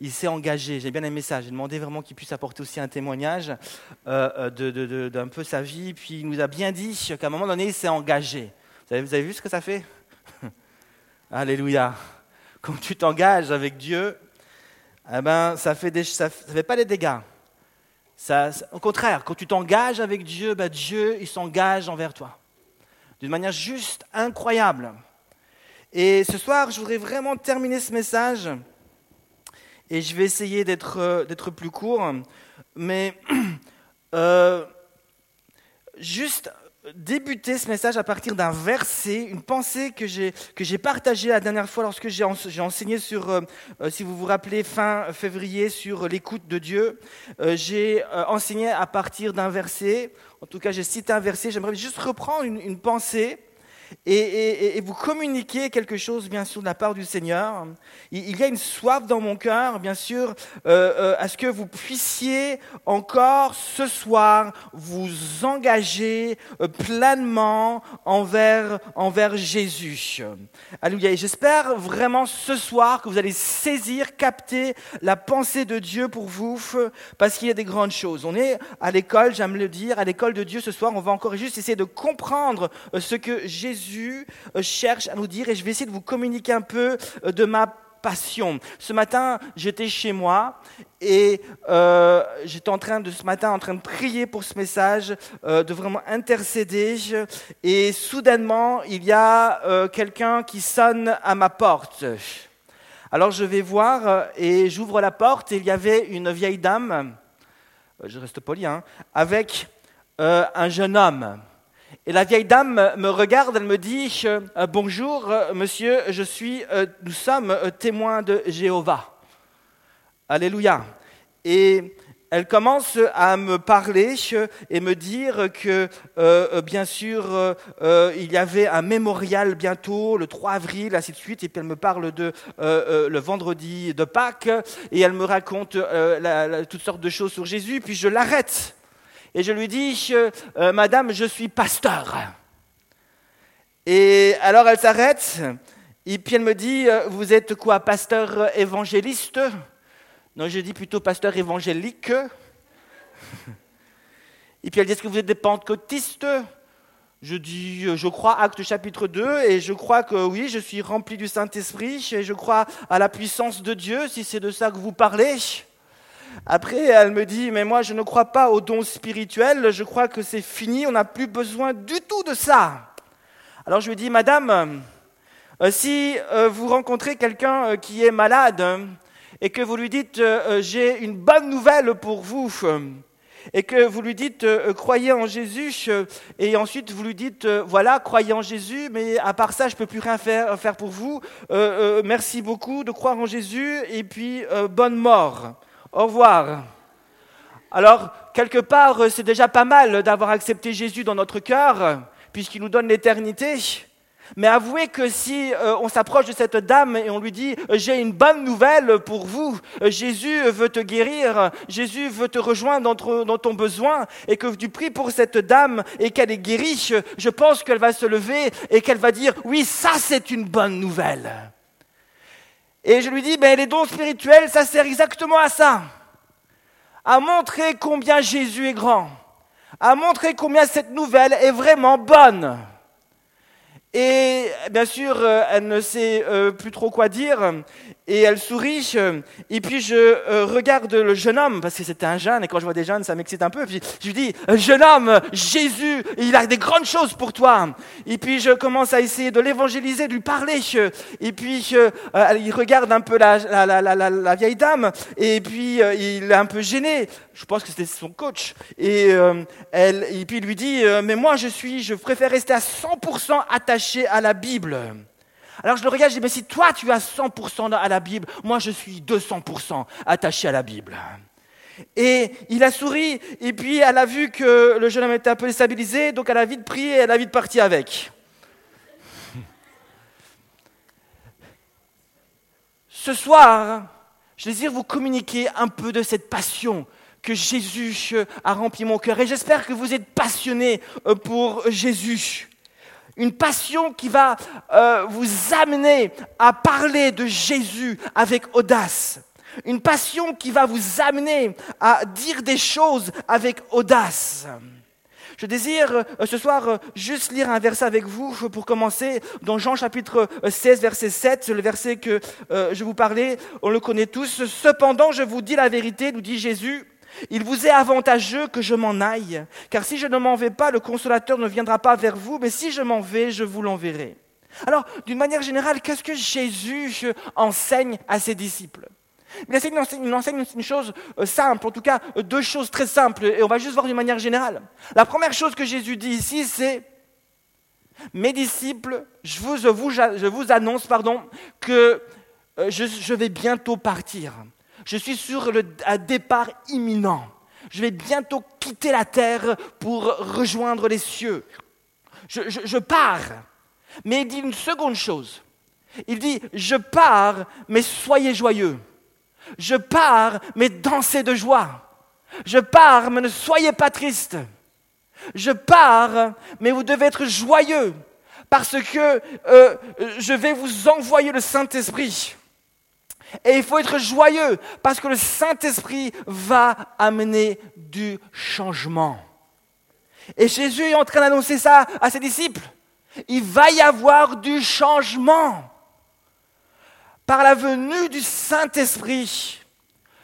il s'est engagé. J'ai bien aimé ça. J'ai demandé vraiment qu'il puisse apporter aussi un témoignage euh, euh, d'un peu sa vie. Puis il nous a bien dit qu'à un moment donné, il s'est engagé. Vous avez, vu ce que ça fait? Alléluia. Quand tu t'engages avec Dieu, eh ben, ça ne ça fait pas des dégâts. Ça, au contraire, quand tu t'engages avec Dieu, ben Dieu, il s'engage envers toi. D'une manière juste incroyable. Et ce soir, je voudrais vraiment terminer ce message. Et je vais essayer d'être, euh, plus court. Mais euh, juste débuter ce message à partir d'un verset, une pensée que j'ai, partagée la dernière fois lorsque j'ai, enseigné sur, euh, si vous vous rappelez, fin février, sur l'écoute de Dieu. J'ai enseigné à partir d'un verset, en tout cas j'ai cité un verset, j'aimerais juste reprendre une pensée et, vous communiquez quelque chose, bien sûr, de la part du Seigneur. Il, y a une soif dans mon cœur, bien sûr, euh, euh, à ce que vous puissiez encore ce soir vous engager euh, pleinement envers, envers Jésus. Alléluia. Et j'espère vraiment ce soir que vous allez saisir, capter la pensée de Dieu pour vous, parce qu'il y a des grandes choses. On est à l'école, j'aime le dire, à l'école de Dieu ce soir, on va encore juste essayer de comprendre ce que Jésus Jésus euh, cherche à nous dire, et je vais essayer de vous communiquer un peu euh, de ma passion. Ce matin, j'étais chez moi et euh, j'étais en train de ce matin en train de prier pour ce message, de vraiment intercéder. Et soudainement, il y a quelqu'un qui sonne à ma porte. Alors je vais voir et j'ouvre la porte et il y avait une vieille dame, je reste poli, hein, avec un jeune homme. Et la vieille dame me regarde, elle me dit euh, Bonjour, euh, monsieur, je suis, euh, nous sommes témoins de Jéhovah. Alléluia. Et elle commence à me parler et me dire que, bien sûr, il y avait un mémorial bientôt, le 3 avril, ainsi de suite, et puis elle me parle de le vendredi de Pâques, et elle me raconte toutes sortes de choses sur Jésus, puis je l'arrête et je lui dis, euh, Madame, je suis pasteur. Et alors elle s'arrête, et puis elle me dit, euh, vous êtes quoi, pasteur évangéliste? Non, je dis plutôt pasteur évangélique. Et puis elle dit, est-ce que vous êtes des pentecôtistes? Je dis, euh, je crois, acte chapitre 2, et je crois que oui, je suis rempli du Saint-Esprit, et je crois à la puissance de Dieu, si c'est de ça que vous parlez. Après, elle me dit, mais moi, je ne crois pas aux dons spirituels, je crois que c'est fini, on n'a plus besoin du tout de ça. Alors je lui dis, Madame, euh, si euh, vous rencontrez quelqu'un euh, qui est malade et que vous lui dites, j'ai une bonne nouvelle pour vous, et que vous lui dites, croyez en Jésus, et ensuite vous lui dites, voilà, croyez en Jésus, mais à part ça, je ne peux plus rien faire, faire pour vous, merci beaucoup de croire en Jésus, et puis bonne mort. Au revoir. Alors, quelque part, c'est déjà pas mal d'avoir accepté Jésus dans notre cœur, puisqu'il nous donne l'éternité. Mais avouez que si euh, on s'approche de cette dame et on lui dit j'ai une bonne nouvelle pour vous, Jésus veut te guérir, Jésus veut te rejoindre dans, dans ton besoin, et que tu pries pour cette dame et qu'elle est guérie, je pense qu'elle va se lever et qu'elle va dire oui, ça c'est une bonne nouvelle. Et je lui dis, ben, les dons spirituels, ça sert exactement à ça. À montrer combien Jésus est grand. À montrer combien cette nouvelle est vraiment bonne. Et bien sûr, euh, elle ne sait euh, plus trop quoi dire, et elle sourit, et puis je euh, regarde le jeune homme, parce que c'était un jeune, et quand je vois des jeunes, ça m'excite un peu, je lui dis, jeune homme, Jésus, il a des grandes choses pour toi. Et puis je commence à essayer de l'évangéliser, de lui parler, et puis il regarde un peu la, la, la, la, vieille dame, et puis il est un peu gêné, je pense que c'était son coach, et, elle, et puis il lui dit, mais moi je suis, je préfère rester à 100% attaché à la Bible. Alors je le regarde, je dis, mais si toi tu as 100% à la Bible, moi je suis 200% attaché à la Bible. Et il a souri, et puis elle a vu que le jeune homme était un peu déstabilisé, donc elle a vite pris et elle a vite parti avec. Ce soir, je désire vous communiquer un peu de cette passion que Jésus a rempli mon cœur. Et j'espère que vous êtes passionnés euh, pour Jésus une passion qui va euh, vous amener à parler de Jésus avec audace. Une passion qui va vous amener à dire des choses avec audace. Je désire euh, ce soir euh, juste lire un verset avec vous pour commencer, dans Jean chapitre 16, verset 7, le verset que je vous parlais, on le connaît tous. Cependant, je vous dis la vérité, nous dit Jésus, il vous est avantageux que je m'en aille, car si je ne m'en vais pas, le consolateur ne viendra pas vers vous, mais si je m'en vais, je vous l'enverrai. Alors, d'une manière générale, qu'est-ce que Jésus enseigne à ses disciples? Il enseigne, une chose euh, simple, en tout cas euh, deux choses très simples, et on va juste voir d'une manière générale. La première chose que Jésus dit ici, c'est Mes disciples, je vous, annonce pardon, que euh, je vais bientôt partir. Je suis sur le, un départ imminent. Je vais bientôt quitter la terre pour rejoindre les cieux. Je, pars. Mais il dit une seconde chose. Il dit, je pars, mais soyez joyeux. Je pars, mais dansez de joie. Je pars, mais ne soyez pas tristes. Je pars, mais vous devez être joyeux, parce que euh, je vais vous envoyer le Saint-Esprit. Et il faut être joyeux parce que le Saint-Esprit va amener du changement. Et Jésus est en train d'annoncer ça à ses disciples. Il va y avoir du changement. Par la venue du Saint-Esprit,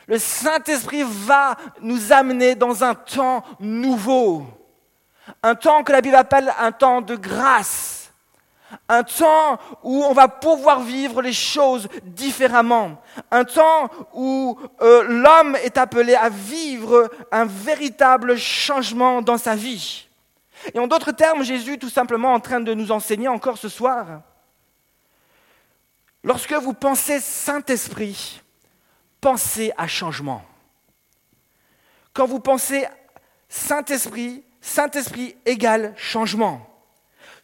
le Saint-Esprit va nous amener dans un temps nouveau. Un temps que la Bible appelle un temps de grâce un temps où on va pouvoir vivre les choses différemment, un temps où euh, l'homme est appelé à vivre un véritable changement dans sa vie. Et en d'autres termes, Jésus tout simplement en train de nous enseigner encore ce soir. Lorsque vous pensez Saint-Esprit, pensez à changement. Quand vous pensez Saint-Esprit, Saint-Esprit égale changement.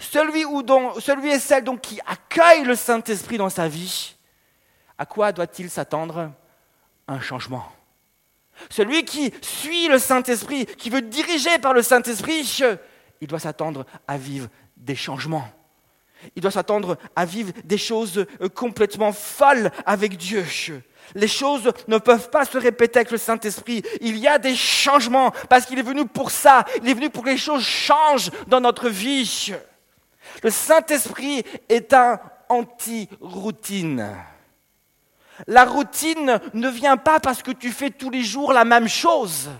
Celui, ou dont, celui et celle donc qui accueille le Saint-Esprit dans sa vie, à quoi doit-il s'attendre? Un changement. Celui qui suit le Saint-Esprit, qui veut diriger par le Saint-Esprit, il doit s'attendre à vivre des changements. Il doit s'attendre à vivre des choses euh, complètement folles avec Dieu. Les choses ne peuvent pas se répéter avec le Saint-Esprit. Il y a des changements parce qu'il est venu pour ça. Il est venu pour que les choses changent dans notre vie. Le Saint-Esprit est un anti-routine. La routine ne vient pas parce que tu fais tous les jours la même chose.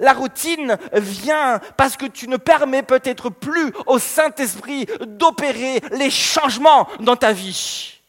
La routine vient parce que tu ne permets peut-être plus au Saint-Esprit d'opérer les changements dans ta vie.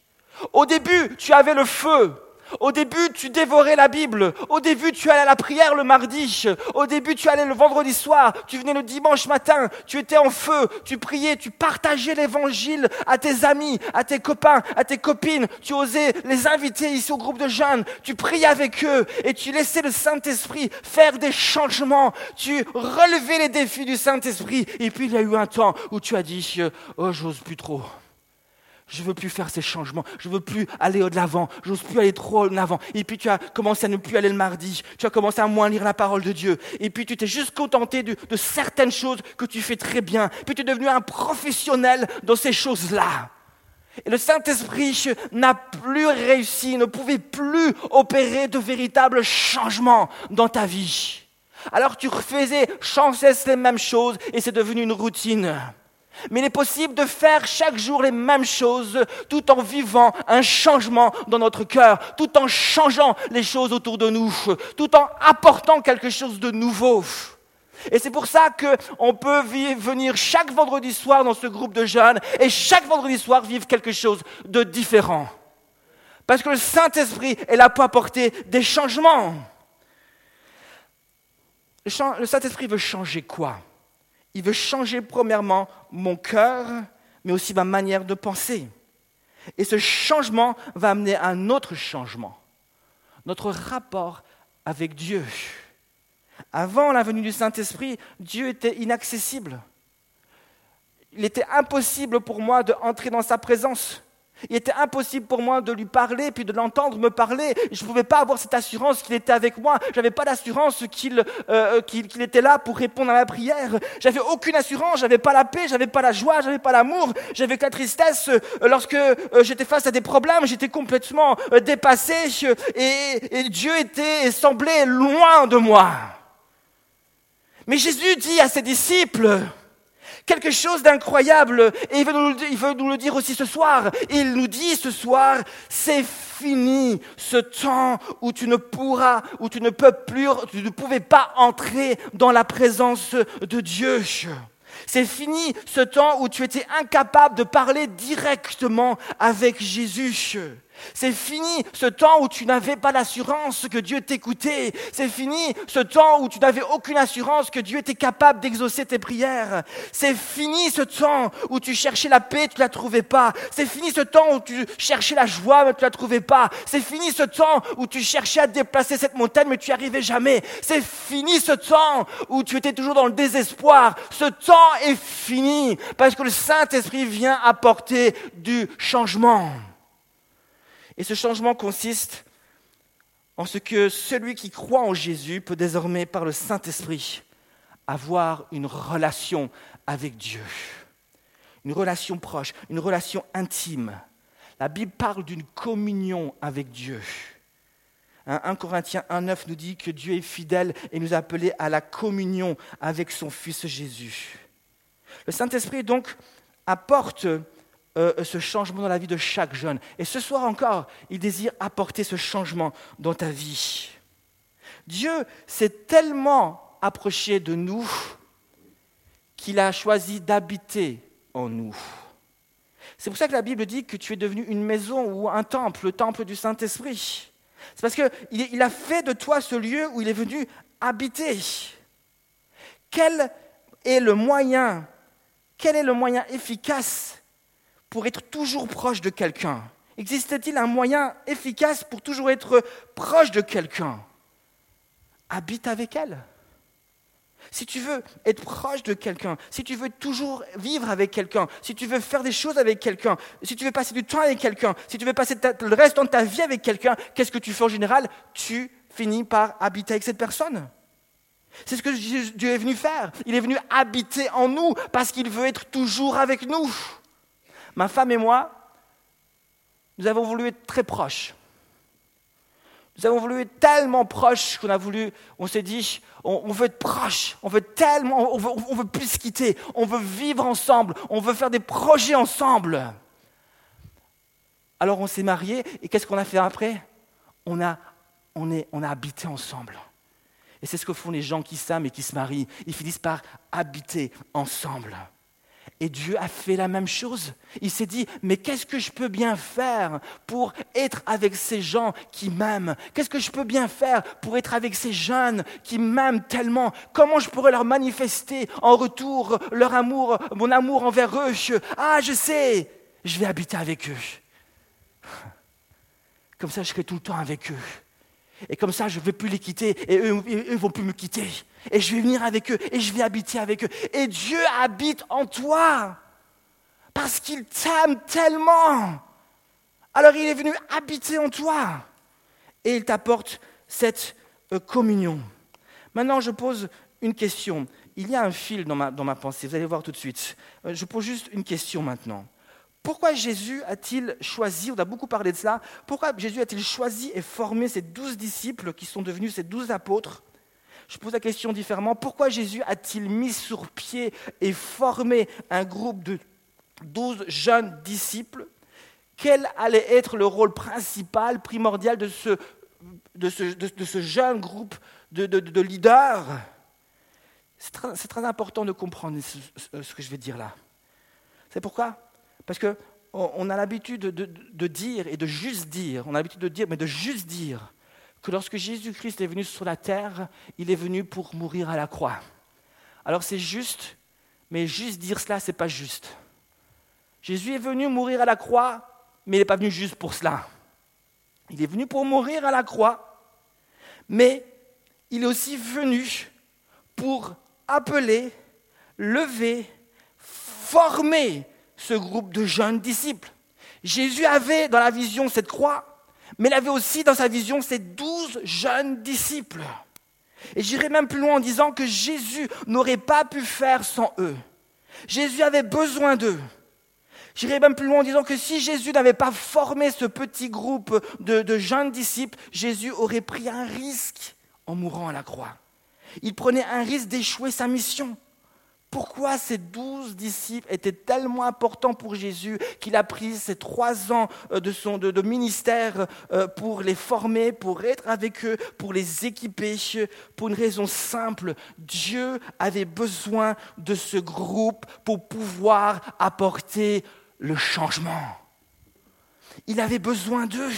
Au début, tu avais le feu, au début, tu dévorais la Bible. Au début, tu allais à la prière le mardi. Au début, tu allais le vendredi soir. Tu venais le dimanche matin. Tu étais en feu. Tu priais. Tu partageais l'évangile à tes amis, à tes copains, à tes copines. Tu osais les inviter ici au groupe de jeunes. Tu priais avec eux et tu laissais le Saint-Esprit faire des changements. Tu relevais les défis du Saint-Esprit. Et puis, il y a eu un temps où tu as dit, oh, j'ose plus trop. Je veux plus faire ces changements. Je veux plus aller de l'avant. Je n'ose plus aller trop en avant. Et puis tu as commencé à ne plus aller le mardi. Tu as commencé à moins lire la parole de Dieu. Et puis tu t'es juste contenté de, de certaines choses que tu fais très bien. Puis tu es devenu un professionnel dans ces choses-là. Et le Saint-Esprit n'a plus réussi, ne pouvait plus opérer de véritables changements dans ta vie. Alors tu refaisais sans cesse les mêmes choses et c'est devenu une routine. Mais il est possible de faire chaque jour les mêmes choses tout en vivant un changement dans notre cœur, tout en changeant les choses autour de nous, tout en apportant quelque chose de nouveau. Et c'est pour ça qu'on peut venir chaque vendredi soir dans ce groupe de jeunes et chaque vendredi soir vivre quelque chose de différent. Parce que le Saint-Esprit est là pour apporter des changements. Le Saint-Esprit veut changer quoi? Il veut changer premièrement mon cœur, mais aussi ma manière de penser. Et ce changement va amener un autre changement, notre rapport avec Dieu. Avant la venue du Saint-Esprit, Dieu était inaccessible. Il était impossible pour moi d'entrer dans sa présence. Il était impossible pour moi de lui parler, puis de l'entendre me parler. Je ne pouvais pas avoir cette assurance qu'il était avec moi. Je n'avais pas d'assurance qu'il euh, qu'il était là pour répondre à ma prière. J'avais aucune assurance. J'avais pas la paix, j'avais pas la joie, j'avais pas l'amour. J'avais que la tristesse. Euh, lorsque euh, j'étais face à des problèmes, j'étais complètement dépassé et, et Dieu était et semblait loin de moi. Mais Jésus dit à ses disciples, quelque chose d'incroyable. Et il veut, nous, le dire aussi ce soir. Il nous dit ce soir, c'est fini ce temps où tu ne pourras, où tu ne peux plus, tu ne pouvais pas entrer dans la présence de Dieu. C'est fini ce temps où tu étais incapable de parler directement avec Jésus. C'est fini ce temps où tu n'avais pas l'assurance que Dieu t'écoutait. C'est fini ce temps où tu n'avais aucune assurance que Dieu était capable d'exaucer tes prières. C'est fini ce temps où tu cherchais la paix, tu ne la trouvais pas. C'est fini ce temps où tu cherchais la joie, mais tu ne la trouvais pas. C'est fini ce temps où tu cherchais à déplacer cette montagne, mais tu n'y arrivais jamais. C'est fini ce temps où tu étais toujours dans le désespoir. Ce temps est fini parce que le Saint-Esprit vient apporter du changement. Et ce changement consiste en ce que celui qui croit en Jésus peut désormais, par le Saint-Esprit, avoir une relation avec Dieu. Une relation proche, une relation intime. La Bible parle d'une communion avec Dieu. 1 Corinthiens 1.9 nous dit que Dieu est fidèle et nous a appelés à la communion avec son Fils Jésus. Le Saint-Esprit donc apporte euh, ce changement dans la vie de chaque jeune. Et ce soir encore, il désire apporter ce changement dans ta vie. Dieu s'est tellement approché de nous qu'il a choisi d'habiter en nous. C'est pour ça que la Bible dit que tu es devenu une maison ou un temple, le temple du Saint-Esprit. C'est parce qu'il a fait de toi ce lieu où il est venu habiter. Quel est le moyen, quel est le moyen efficace pour être toujours proche de quelqu'un? Existe-t-il un moyen efficace pour toujours être proche de quelqu'un? Habite avec elle. Si tu veux être proche de quelqu'un, si tu veux toujours vivre avec quelqu'un, si tu veux faire des choses avec quelqu'un, si tu veux passer du temps avec quelqu'un, si tu veux passer le reste de ta vie avec quelqu'un, qu'est-ce que tu fais en général? Tu finis par habiter avec cette personne. C'est ce que Dieu est venu faire. Il est venu habiter en nous parce qu'il veut être toujours avec nous. Ma femme et moi, nous avons voulu être très proches. Nous avons voulu être tellement proches qu'on a voulu, on s'est dit, on, veut être proches, on veut tellement, on veut, plus quitter, on veut vivre ensemble, on veut faire des projets ensemble. Alors on s'est mariés et qu'est-ce qu'on a fait après? On a, on, est, on a habité ensemble. Et c'est ce que font les gens qui s'aiment et qui se marient. Ils finissent par habiter ensemble. Et Dieu a fait la même chose. Il s'est dit, mais qu'est-ce que je peux bien faire pour être avec ces gens qui m'aiment? Qu'est-ce que je peux bien faire pour être avec ces jeunes qui m'aiment tellement? Comment je pourrais leur manifester en retour leur amour, mon amour envers eux? Ah, je sais, je vais habiter avec eux. Comme ça, je serai tout le temps avec eux. Et comme ça, je ne vais plus les quitter et eux ne vont plus me quitter. Et je vais venir avec eux et je vais habiter avec eux. Et Dieu habite en toi parce qu'il t'aime tellement. Alors il est venu habiter en toi et il t'apporte cette euh, communion. Maintenant, je pose une question. Il y a un fil dans ma, dans ma pensée, vous allez voir tout de suite. Euh, je pose juste une question maintenant. Pourquoi Jésus a-t-il choisi, on a beaucoup parlé de cela, pourquoi Jésus a-t-il choisi et formé ces douze disciples qui sont devenus ces douze apôtres? Je pose la question différemment, pourquoi Jésus a-t-il mis sur pied et formé un groupe de douze jeunes disciples? Quel allait être le rôle principal, primordial de ce, de ce, jeune groupe de, leaders? C'est très, important de comprendre ce que je vais dire là. C'est pourquoi parce qu'on a l'habitude de, dire et de juste dire, on a l'habitude de dire, mais de juste dire que lorsque Jésus-Christ est venu sur la terre, il est venu pour mourir à la croix. Alors c'est juste, mais juste dire cela, ce n'est pas juste. Jésus est venu mourir à la croix, mais il n'est pas venu juste pour cela. Il est venu pour mourir à la croix, mais il est aussi venu pour appeler, lever, former ce groupe de jeunes disciples. Jésus avait dans la vision cette croix, mais il avait aussi dans sa vision ces douze jeunes disciples. Et j'irai même plus loin en disant que Jésus n'aurait pas pu faire sans eux. Jésus avait besoin d'eux. J'irai même plus loin en disant que si Jésus n'avait pas formé ce petit groupe de, de, jeunes disciples, Jésus aurait pris un risque en mourant à la croix. Il prenait un risque d'échouer sa mission. Pourquoi ces douze disciples étaient tellement importants pour Jésus qu'il a pris ces trois ans euh, de son de, ministère euh, pour les former, pour être avec eux, pour les équiper, pour une raison simple. Dieu avait besoin de ce groupe pour pouvoir apporter le changement. Il avait besoin d'eux.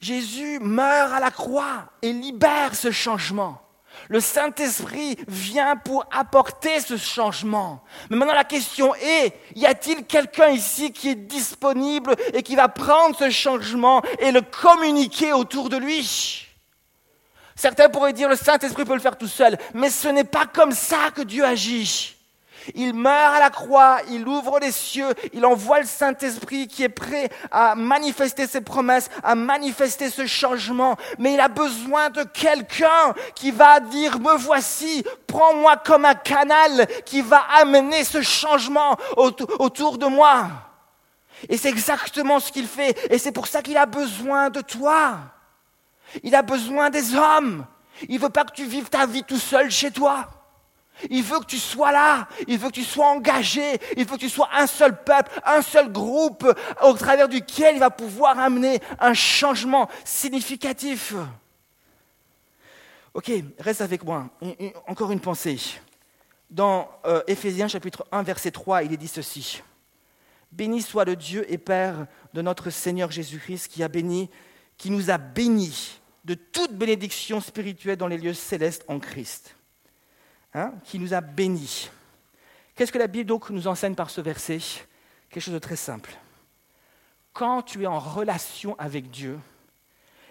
Jésus meurt à la croix et libère ce changement. Le Saint-Esprit vient pour apporter ce changement. Mais maintenant la question est, y a-t-il quelqu'un ici qui est disponible et qui va prendre ce changement et le communiquer autour de lui? Certains pourraient dire le Saint-Esprit peut le faire tout seul, mais ce n'est pas comme ça que Dieu agit. Il meurt à la croix, il ouvre les cieux, il envoie le Saint-Esprit qui est prêt à manifester ses promesses, à manifester ce changement. Mais il a besoin de quelqu'un qui va dire, me voici, prends-moi comme un canal qui va amener ce changement autour de moi. Et c'est exactement ce qu'il fait. Et c'est pour ça qu'il a besoin de toi. Il a besoin des hommes. Il veut pas que tu vives ta vie tout seul chez toi. Il veut que tu sois là, il veut que tu sois engagé, il veut que tu sois un seul peuple, un seul groupe au travers duquel il va pouvoir amener un changement significatif. Ok, reste avec moi. Encore une pensée. Dans euh, Éphésiens chapitre 1, verset 3, il est dit ceci. Béni soit le Dieu et Père de notre Seigneur Jésus-Christ qui a béni, qui nous a bénis de toute bénédiction spirituelle dans les lieux célestes en Christ Hein, qui nous a bénis. Qu'est-ce que la Bible nous enseigne par ce verset? Quelque chose de très simple. Quand tu es en relation avec Dieu,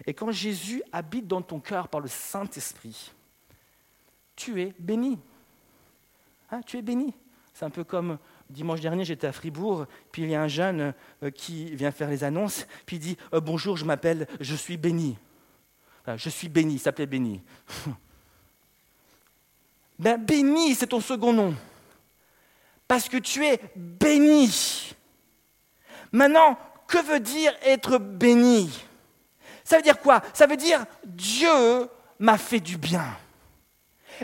et quand Jésus habite dans ton cœur par le Saint-Esprit, tu es béni. Hein, tu es béni. C'est un peu comme dimanche dernier, j'étais à Fribourg, puis il y a un jeune euh, qui vient faire les annonces, puis il dit euh, Bonjour, je m'appelle, je suis béni. je suis béni, il s'appelait béni. Ben béni, c'est ton second nom. Parce que tu es béni. Maintenant, que veut dire être béni? Ça veut dire quoi? Ça veut dire Dieu m'a fait du bien.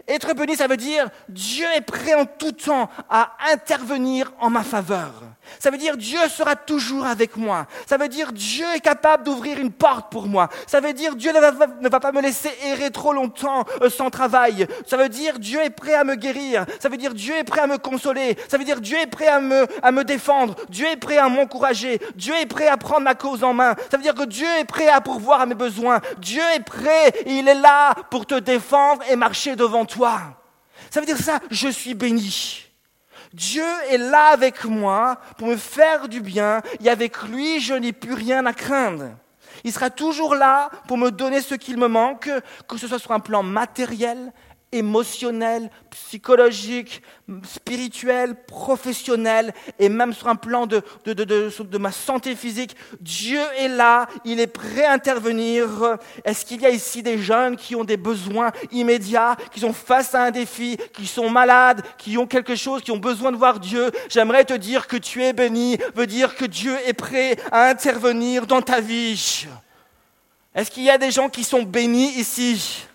Être béni, ça veut dire Dieu est prêt en tout temps à intervenir en ma faveur. Ça veut dire Dieu sera toujours avec moi. Ça veut dire Dieu est capable d'ouvrir une porte pour moi. Ça veut dire Dieu ne va, pas me laisser errer trop longtemps euh, sans travail. Ça veut dire Dieu est prêt à me guérir. Ça veut dire Dieu est prêt à me consoler. Ça veut dire Dieu est prêt à me, défendre. Dieu est prêt à m'encourager. Dieu est prêt à prendre ma cause en main. Ça veut dire que Dieu est prêt à pourvoir à mes besoins. Dieu est prêt il est là pour te défendre et marcher devant toi. Ça veut dire ça, je suis béni. Dieu est là avec moi pour me faire du bien et avec lui, je n'ai plus rien à craindre. Il sera toujours là pour me donner ce qu'il me manque, que ce soit sur un plan matériel, émotionnel, psychologique, spirituel, professionnel et même sur un plan de, de, de, de, ma santé physique. Dieu est là, il est prêt à intervenir. Est-ce qu'il y a ici des jeunes qui ont des besoins immédiats, qui sont face à un défi, qui sont malades, qui ont quelque chose, qui ont besoin de voir Dieu? J'aimerais te dire que tu es béni, veut dire que Dieu est prêt à intervenir dans ta vie. Est-ce qu'il y a des gens qui sont bénis ici?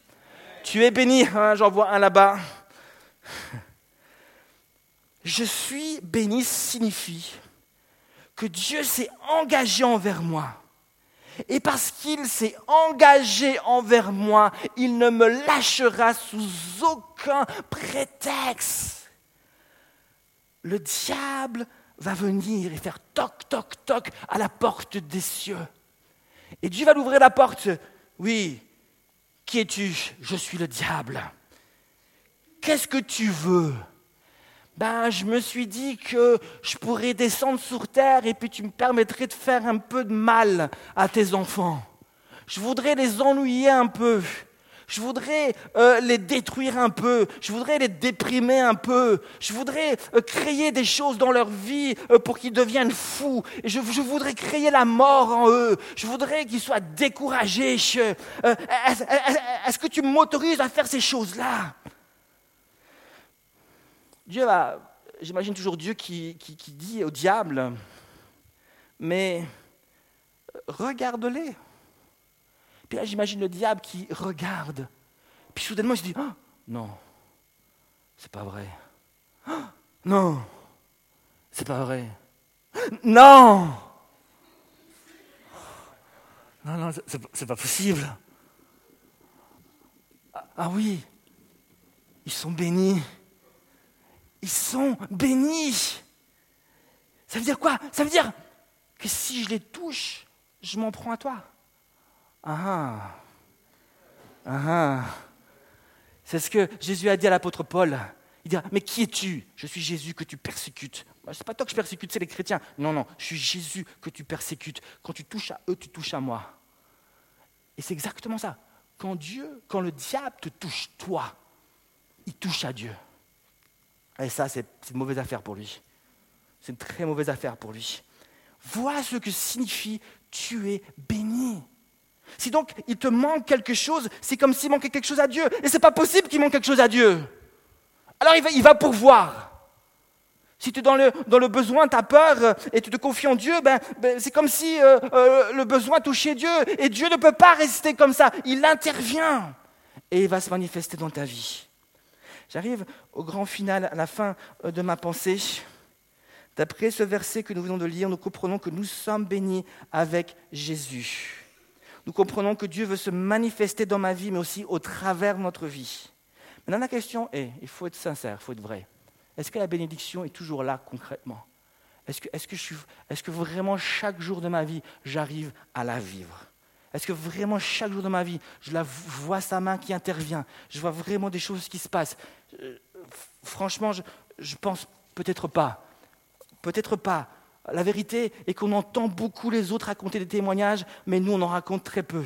Tu es béni, hein, j'en vois un là-bas. Je suis béni signifie que Dieu s'est engagé envers moi. Et parce qu'il s'est engagé envers moi, il ne me lâchera sous aucun prétexte. Le diable va venir et faire toc, toc, toc à la porte des cieux. Et Dieu va l'ouvrir la porte. Oui, qui es-tu? Je suis le diable. Qu'est-ce que tu veux? Ben, je me suis dit que je pourrais descendre sur terre et puis tu me permettrais de faire un peu de mal à tes enfants. Je voudrais les ennuyer un peu. Je voudrais euh, les détruire un peu. Je voudrais les déprimer un peu. Je voudrais euh, créer des choses dans leur vie euh, pour qu'ils deviennent fous. Je, voudrais créer la mort en eux. Je voudrais qu'ils soient découragés. Est-ce que tu m'autorises à faire ces choses-là? Dieu j'imagine toujours Dieu qui dit au diable, mais regarde-les. Puis là, j'imagine le diable qui regarde. Puis soudainement, il se dit oh, Non, c'est pas vrai. Oh, non, c'est pas vrai. Non Non, non, c'est pas possible. Ah, ah oui, ils sont bénis. Ils sont bénis. Ça veut dire quoi? Ça veut dire que si je les touche, je m'en prends à toi. Ah ah. ah. C'est ce que Jésus a dit à l'apôtre Paul. Il dit Mais qui es-tu? Je suis Jésus que tu persécutes. Ce n'est pas toi que je persécute, c'est les chrétiens. Non, non, je suis Jésus que tu persécutes. Quand tu touches à eux, tu touches à moi. Et c'est exactement ça. Quand Dieu, quand le diable te touche, toi, il touche à Dieu. Et ça, c'est une mauvaise affaire pour lui. C'est une très mauvaise affaire pour lui. Vois ce que signifie tu es béni. Si donc il te manque quelque chose, c'est comme s'il manquait quelque chose à Dieu. Et ce n'est pas possible qu'il manque quelque chose à Dieu. Alors il va, pourvoir. Si tu es dans le, besoin, tu as peur euh, et tu te confies en Dieu, ben, ben c'est comme si euh, euh, le besoin touchait Dieu. Et Dieu ne peut pas rester comme ça. Il intervient et il va se manifester dans ta vie. J'arrive au grand final, à la fin de ma pensée. D'après ce verset que nous venons de lire, nous comprenons que nous sommes bénis avec Jésus nous comprenons que Dieu veut se manifester dans ma vie, mais aussi au travers de notre vie. Maintenant, la question est, il faut être sincère, il faut être vrai. Est-ce que la bénédiction est toujours là concrètement? Est-ce que, vraiment chaque jour de ma vie, j'arrive à la vivre? Est-ce que vraiment chaque jour de ma vie, je, la, vois sa main qui intervient? Je vois vraiment des choses qui se passent? Euh, Franchement, je pense peut-être pas. Peut-être pas. La vérité est qu'on entend beaucoup les autres raconter des témoignages, mais nous, on en raconte très peu.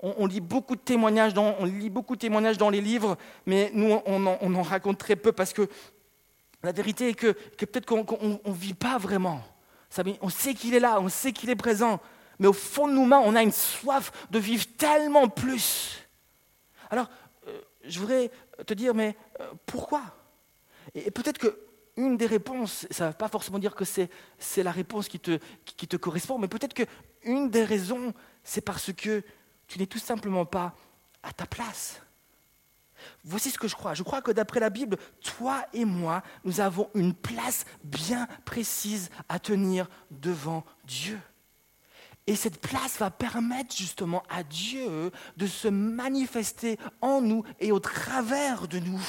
On, lit beaucoup de témoignages dans, les livres, mais nous, on en, raconte très peu parce que la vérité est que, peut-être qu'on ne vit pas vraiment. on sait qu'il est là, on sait qu'il est présent, mais au fond de nous-mêmes, on a une soif de vivre tellement plus. Alors, euh, je voudrais te dire, mais euh, pourquoi? Et peut-être que une des réponses, ça ne veut pas forcément dire que c'est, la réponse qui te, correspond, mais peut-être qu'une des raisons, c'est parce que tu n'es tout simplement pas à ta place. Voici ce que je crois. Je crois que d'après la Bible, toi et moi, nous avons une place bien précise à tenir devant Dieu. Et cette place va permettre justement à Dieu de se manifester en nous et au travers de nous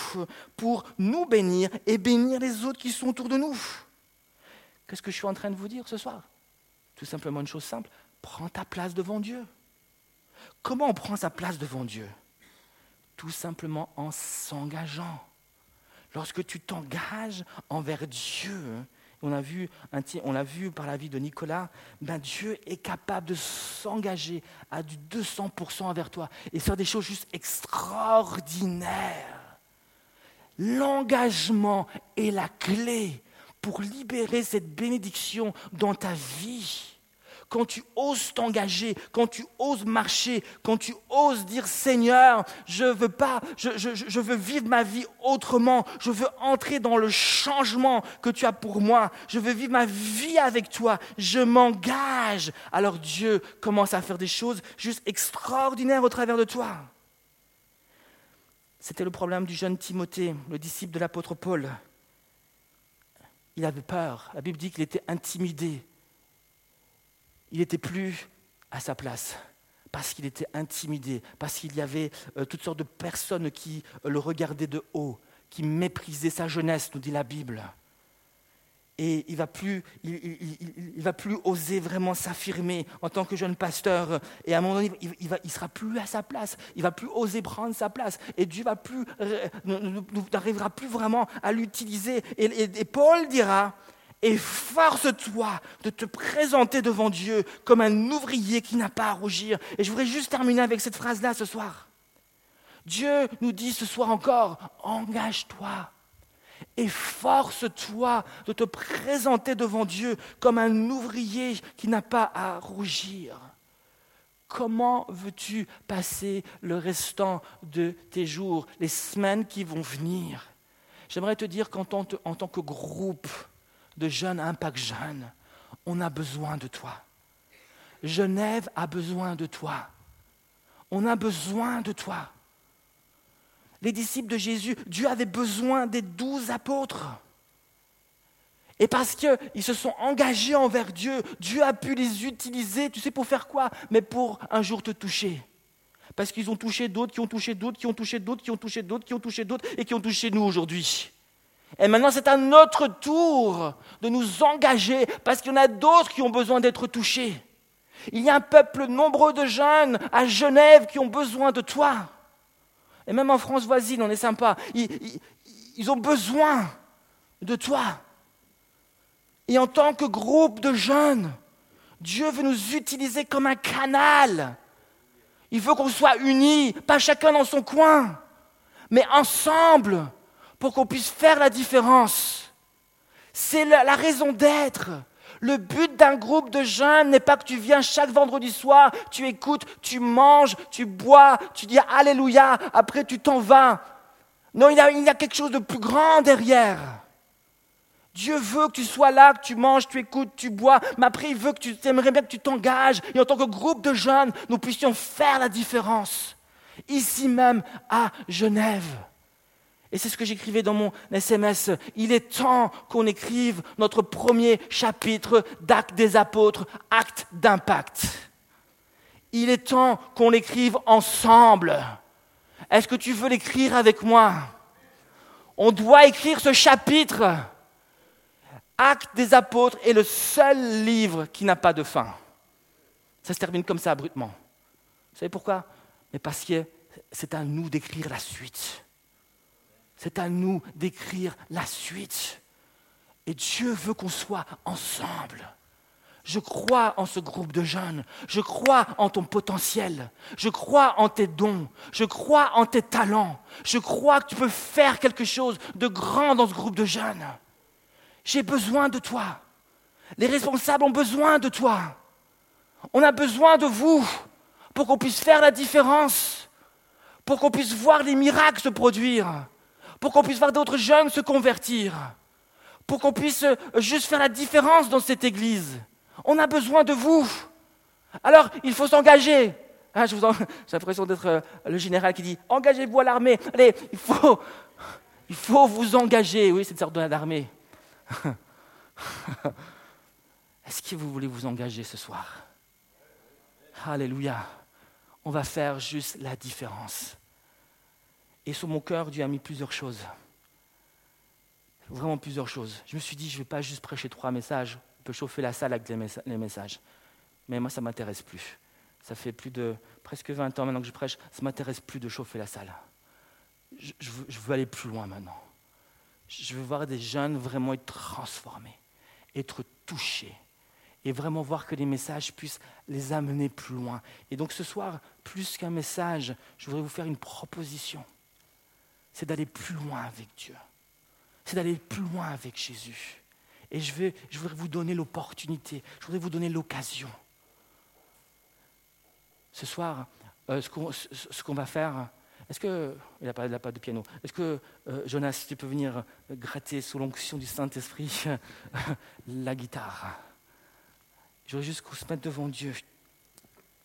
pour nous bénir et bénir les autres qui sont autour de nous. Qu'est-ce que je suis en train de vous dire ce soir? Tout simplement une chose simple, prends ta place devant Dieu. Comment on prend sa place devant Dieu? Tout simplement en s'engageant. Lorsque tu t'engages envers Dieu, on l'a vu par la vie de Nicolas, ben Dieu est capable de s'engager à du 200% envers toi et faire des choses juste extraordinaires. L'engagement est la clé pour libérer cette bénédiction dans ta vie quand tu oses t'engager, quand tu oses marcher, quand tu oses dire Seigneur, je veux pas, je, veux vivre ma vie autrement, je veux entrer dans le changement que tu as pour moi, je veux vivre ma vie avec toi, je m'engage. Alors Dieu commence à faire des choses juste extraordinaires au travers de toi. C'était le problème du jeune Timothée, le disciple de l'apôtre Paul. Il avait peur. La Bible dit qu'il était intimidé il n'était plus à sa place parce qu'il était intimidé, parce qu'il y avait euh, toutes sortes de personnes qui euh, le regardaient de haut, qui méprisaient sa jeunesse, nous dit la Bible. Et il va, plus, il, va plus oser vraiment s'affirmer en tant que jeune pasteur. Et à un moment donné, il ne sera plus à sa place. Il va plus oser prendre sa place. Et Dieu va plus, n'arrivera plus vraiment à l'utiliser. et Paul dira, Efforce-toi de te présenter devant Dieu comme un ouvrier qui n'a pas à rougir. Et je voudrais juste terminer avec cette phrase-là ce soir. Dieu nous dit ce soir encore, engage-toi. Et force-toi de te présenter devant Dieu comme un ouvrier qui n'a pas à rougir. Comment veux-tu passer le restant de tes jours, les semaines qui vont venir? J'aimerais te dire qu'en tant, que groupe de jeunes Impact Jeunes, on a besoin de toi. Genève a besoin de toi. On a besoin de toi les disciples de Jésus, Dieu avait besoin des douze apôtres. Et parce qu'ils se sont engagés envers Dieu, Dieu a pu les utiliser, tu sais pour faire quoi? Mais pour un jour te toucher. Parce qu'ils ont touché d'autres, qui ont touché d'autres, qui ont touché d'autres, qui ont touché d'autres, qui ont touché d'autres, et qui ont touché nous aujourd'hui. Et maintenant, c'est à notre tour de nous engager, parce qu'il y en a d'autres qui ont besoin d'être touchés. Il y a un peuple nombreux de jeunes à Genève qui ont besoin de toi. Et même en France voisine, on est sympa. Ils, ont besoin de toi. Et en tant que groupe de jeunes, Dieu veut nous utiliser comme un canal. Il veut qu'on soit unis, pas chacun dans son coin, mais ensemble, pour qu'on puisse faire la différence. C'est la raison d'être. Le but d'un groupe de jeunes n'est pas que tu viens chaque vendredi soir, tu écoutes, tu manges, tu bois, tu dis Alléluia, après tu t'en vas. Non, il y, a, quelque chose de plus grand derrière. Dieu veut que tu sois là, que tu manges, tu écoutes, tu bois, mais après il veut que tu aimerais bien que tu t'engages et en tant que groupe de jeunes, nous puissions faire la différence. Ici même à Genève. Et c'est ce que j'écrivais dans mon SMS. Il est temps qu'on écrive notre premier chapitre d'acte des apôtres, acte d'impact. Il est temps qu'on l'écrive ensemble. Est-ce que tu veux l'écrire avec moi? On doit écrire ce chapitre. Acte des apôtres est le seul livre qui n'a pas de fin. Ça se termine comme ça, abruptement. Vous savez pourquoi? Mais parce que c'est à nous d'écrire la suite. C'est à nous d'écrire la suite. Et Dieu veut qu'on soit ensemble. Je crois en ce groupe de jeunes. Je crois en ton potentiel. Je crois en tes dons. Je crois en tes talents. Je crois que tu peux faire quelque chose de grand dans ce groupe de jeunes. J'ai besoin de toi. Les responsables ont besoin de toi. On a besoin de vous pour qu'on puisse faire la différence, pour qu'on puisse voir les miracles se produire pour qu'on puisse voir d'autres jeunes se convertir, pour qu'on puisse euh, juste faire la différence dans cette Église. On a besoin de vous. Alors, il faut s'engager. Ah, j'ai l'impression d'être euh, le général qui dit Engagez-vous à l'armée. Allez, il faut, il faut vous engager. Oui, c'est une sorte d'armée. Est-ce que vous voulez vous engager ce soir? Alléluia. On va faire juste la différence. Et sur mon cœur, Dieu a mis plusieurs choses. Vraiment plusieurs choses. Je me suis dit, je ne vais pas juste prêcher trois messages. On peut chauffer la salle avec les messages. Mais moi, ça ne m'intéresse plus. Ça fait plus de presque 20 ans maintenant que je prêche. Ça ne m'intéresse plus de chauffer la salle. Je, veux, aller plus loin maintenant. Je veux voir des jeunes vraiment être transformés, être touchés et vraiment voir que les messages puissent les amener plus loin. Et donc ce soir, plus qu'un message, je voudrais vous faire une proposition c'est d'aller plus loin avec Dieu. C'est d'aller plus loin avec Jésus. Et je, je voudrais vous donner l'opportunité, je voudrais vous donner l'occasion. Ce soir, euh, ce qu'on va faire, est-ce que, il n'a pas, de piano, est-ce que euh, Jonas, tu peux venir gratter sous l'onction du Saint-Esprit la guitare? Je voudrais juste qu'on se mette devant Dieu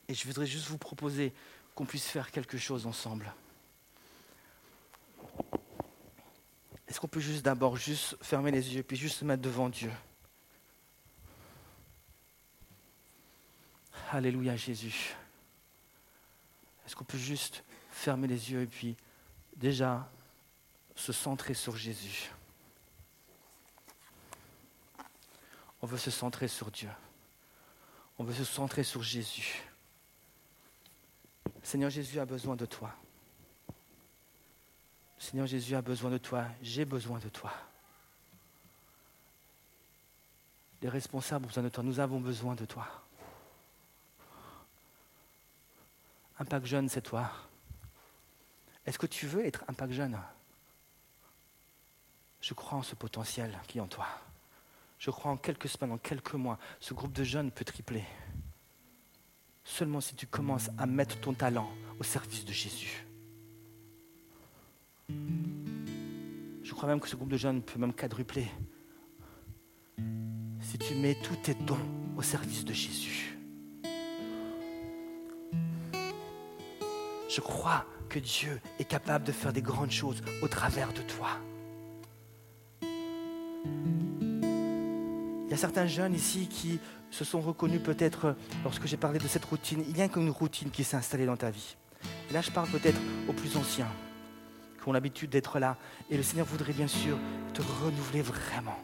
et je voudrais juste vous proposer qu'on puisse faire quelque chose ensemble. Est-ce qu'on peut juste d'abord juste fermer les yeux puis juste se mettre devant Dieu? Alléluia Jésus. Est-ce qu'on peut juste fermer les yeux et puis déjà se centrer sur Jésus? On veut se centrer sur Dieu. On veut se centrer sur Jésus. Seigneur Jésus a besoin de toi. Seigneur Jésus a besoin de toi, j'ai besoin de toi. Les responsables ont besoin de toi, nous avons besoin de toi. Impact jeune, c'est toi. Est-ce que tu veux être Impact Jeune? Je crois en ce potentiel qui est en toi. Je crois en quelques semaines, en quelques mois, ce groupe de jeunes peut tripler. Seulement si tu commences à mettre ton talent au service de Jésus. Je crois même que ce groupe de jeunes peut même quadrupler si tu mets tous tes dons au service de Jésus. Je crois que Dieu est capable de faire des grandes choses au travers de toi. Il y a certains jeunes ici qui se sont reconnus peut-être lorsque j'ai parlé de cette routine. Il y a une routine qui s'est installée dans ta vie. Et là, je parle peut-être aux plus anciens qui ont l'habitude d'être là. Et le Seigneur voudrait bien sûr te renouveler vraiment.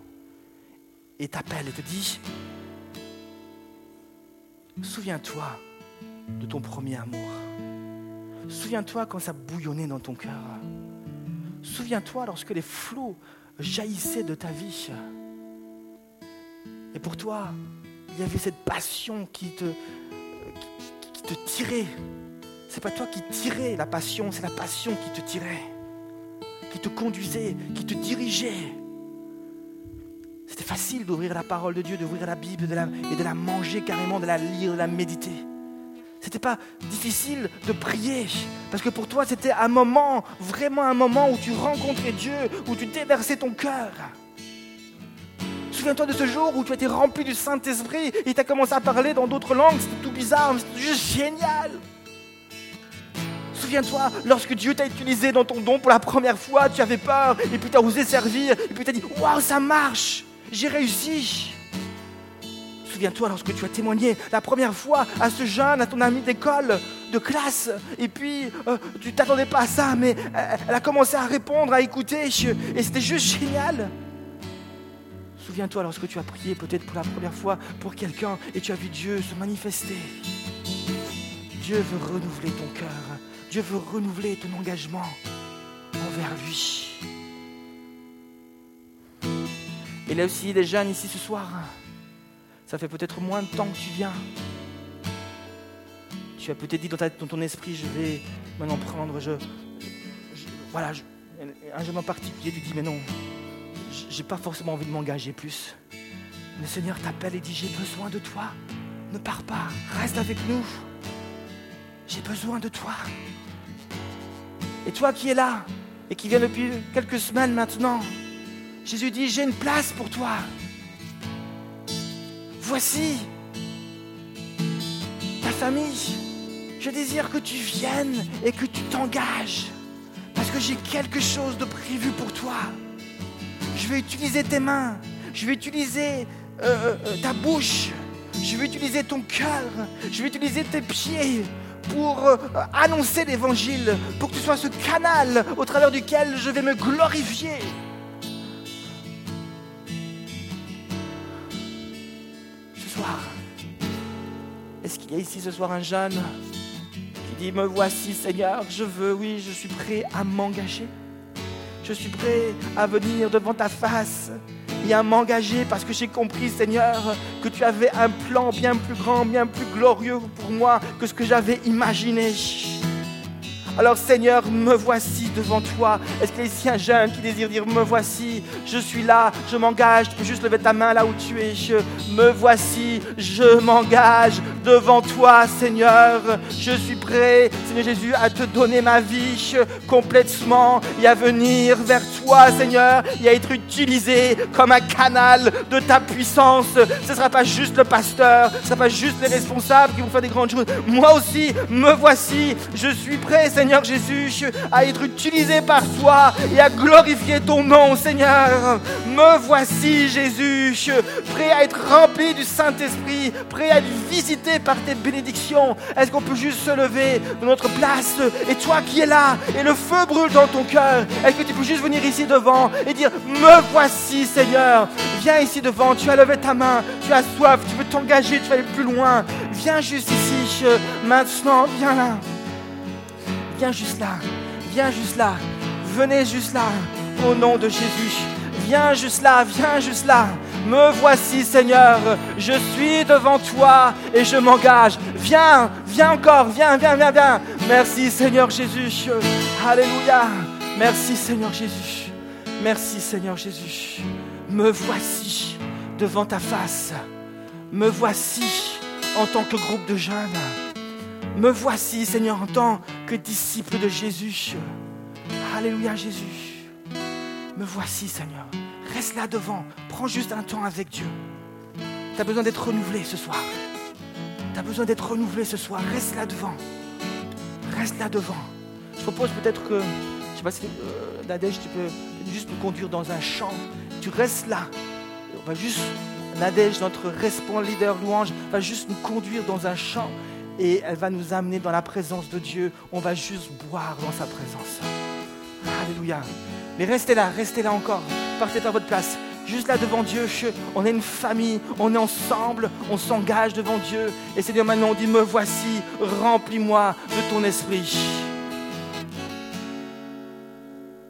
Et t'appelle et te dit, souviens-toi de ton premier amour. Souviens-toi quand ça bouillonnait dans ton cœur. Souviens-toi lorsque les flots jaillissaient de ta vie. Et pour toi, il y avait cette passion qui te, qui, te tirait. C'est pas toi qui tirais la passion, c'est la passion qui te tirait, qui te conduisait, qui te dirigeait. C'était facile d'ouvrir la parole de Dieu, d'ouvrir la Bible et de la manger carrément, de la lire, de la méditer. C'était pas difficile de prier, parce que pour toi c'était un moment, vraiment un moment où tu rencontrais Dieu, où tu déversais ton cœur. Souviens-toi de ce jour où tu as été rempli du Saint-Esprit et tu as commencé à parler dans d'autres langues, c'était tout bizarre, mais c'était juste génial. Souviens-toi, lorsque Dieu t'a utilisé dans ton don pour la première fois, tu avais peur, et puis tu as osé servir, et puis tu as dit Waouh, ça marche, j'ai réussi. Souviens-toi lorsque tu as témoigné la première fois à ce jeune, à ton ami d'école, de classe, et puis euh, tu t'attendais pas à ça, mais elle a commencé à répondre, à écouter, et c'était juste génial. Souviens-toi lorsque tu as prié peut-être pour la première fois pour quelqu'un et tu as vu Dieu se manifester. Dieu veut renouveler ton cœur. Dieu veut renouveler ton engagement envers lui. Y a aussi des jeunes ici ce soir. Ça fait peut-être moins de temps que tu viens. Tu as peut-être dit dans, ton esprit, je vais maintenant prendre, je, voilà, un jeune en particulier lui dit, mais non, j'ai pas forcément envie de m'engager plus. Le Seigneur t'appelle et dit, j'ai besoin de toi. Ne pars pas, reste avec nous. J'ai besoin de toi. Et toi qui es là et qui viens depuis quelques semaines maintenant, Jésus dit, j'ai une place pour toi. Voici ta famille. Je désire que tu viennes et que tu t'engages. Parce que j'ai quelque chose de prévu pour toi. Je vais utiliser tes mains. Je vais utiliser euh, euh, euh, ta bouche. Je vais utiliser ton cœur. Je vais utiliser tes pieds pour annoncer l'évangile, pour que tu sois ce canal au travers duquel je vais me glorifier. Est-ce qu'il y a ici ce soir un jeune qui dit, me voici Seigneur, je veux, oui, je suis prêt à m'engager. Je suis prêt à venir devant ta face et à m'engager parce que j'ai compris, Seigneur, que tu avais un plan bien plus grand, bien plus glorieux pour moi que ce que j'avais imaginé. Alors Seigneur, me voici devant toi. Est-ce qu'il y a ici un jeune qui désire dire, me voici, je suis là, je m'engage. Tu peux juste lever ta main là où tu es. Je, me voici, je m'engage devant toi, Seigneur. Je suis prêt, Seigneur Jésus, à te donner ma vie complètement et à venir vers toi, Seigneur, et à être utilisé comme un canal de ta puissance. Ce ne sera pas juste le pasteur, ce ne sera pas juste les responsables qui vont faire des grandes choses. Moi aussi, me voici, je suis prêt, Seigneur Seigneur Jésus, à être utilisé par toi et à glorifier ton nom, Seigneur. Me voici, Jésus, prêt à être rempli du Saint-Esprit, prêt à être visité par tes bénédictions. Est-ce qu'on peut juste se lever de notre place et toi qui es là et le feu brûle dans ton cœur, est-ce que tu peux juste venir ici devant et dire, me voici, Seigneur. Viens ici devant, tu as levé ta main, tu as soif, tu veux t'engager, tu veux aller plus loin. Viens juste ici, maintenant, viens là. Viens juste là. Viens juste là. Venez juste là. Au nom de Jésus. Viens juste là. Viens juste là. Me voici, Seigneur. Je suis devant toi et je m'engage. Viens, viens encore, viens, viens, viens, viens. Merci, Seigneur Jésus. Alléluia. Merci, Seigneur Jésus. Merci, Seigneur Jésus. Me voici devant ta face. Me voici en tant que groupe de jeunes. Me voici, Seigneur, en tant que disciple de Jésus. Alléluia, Jésus. Me voici, Seigneur. Reste là devant. Prends juste un temps avec Dieu. Tu as besoin d'être renouvelé ce soir. Tu as besoin d'être renouvelé ce soir. Reste là devant. Reste là devant. Je propose peut-être que, je sais pas si euh, tu peux juste nous conduire dans un champ. Tu restes là. On va juste, Nadège, notre responsable leader louange, va juste nous conduire dans un champ et elle va nous amener dans la présence de Dieu. On va juste boire dans sa présence. Alléluia. Mais restez là, restez là encore. Partez à votre place. Juste là devant Dieu, on est une famille, on est ensemble, on s'engage devant Dieu. Et Seigneur, maintenant on dit, me voici, remplis-moi de ton esprit.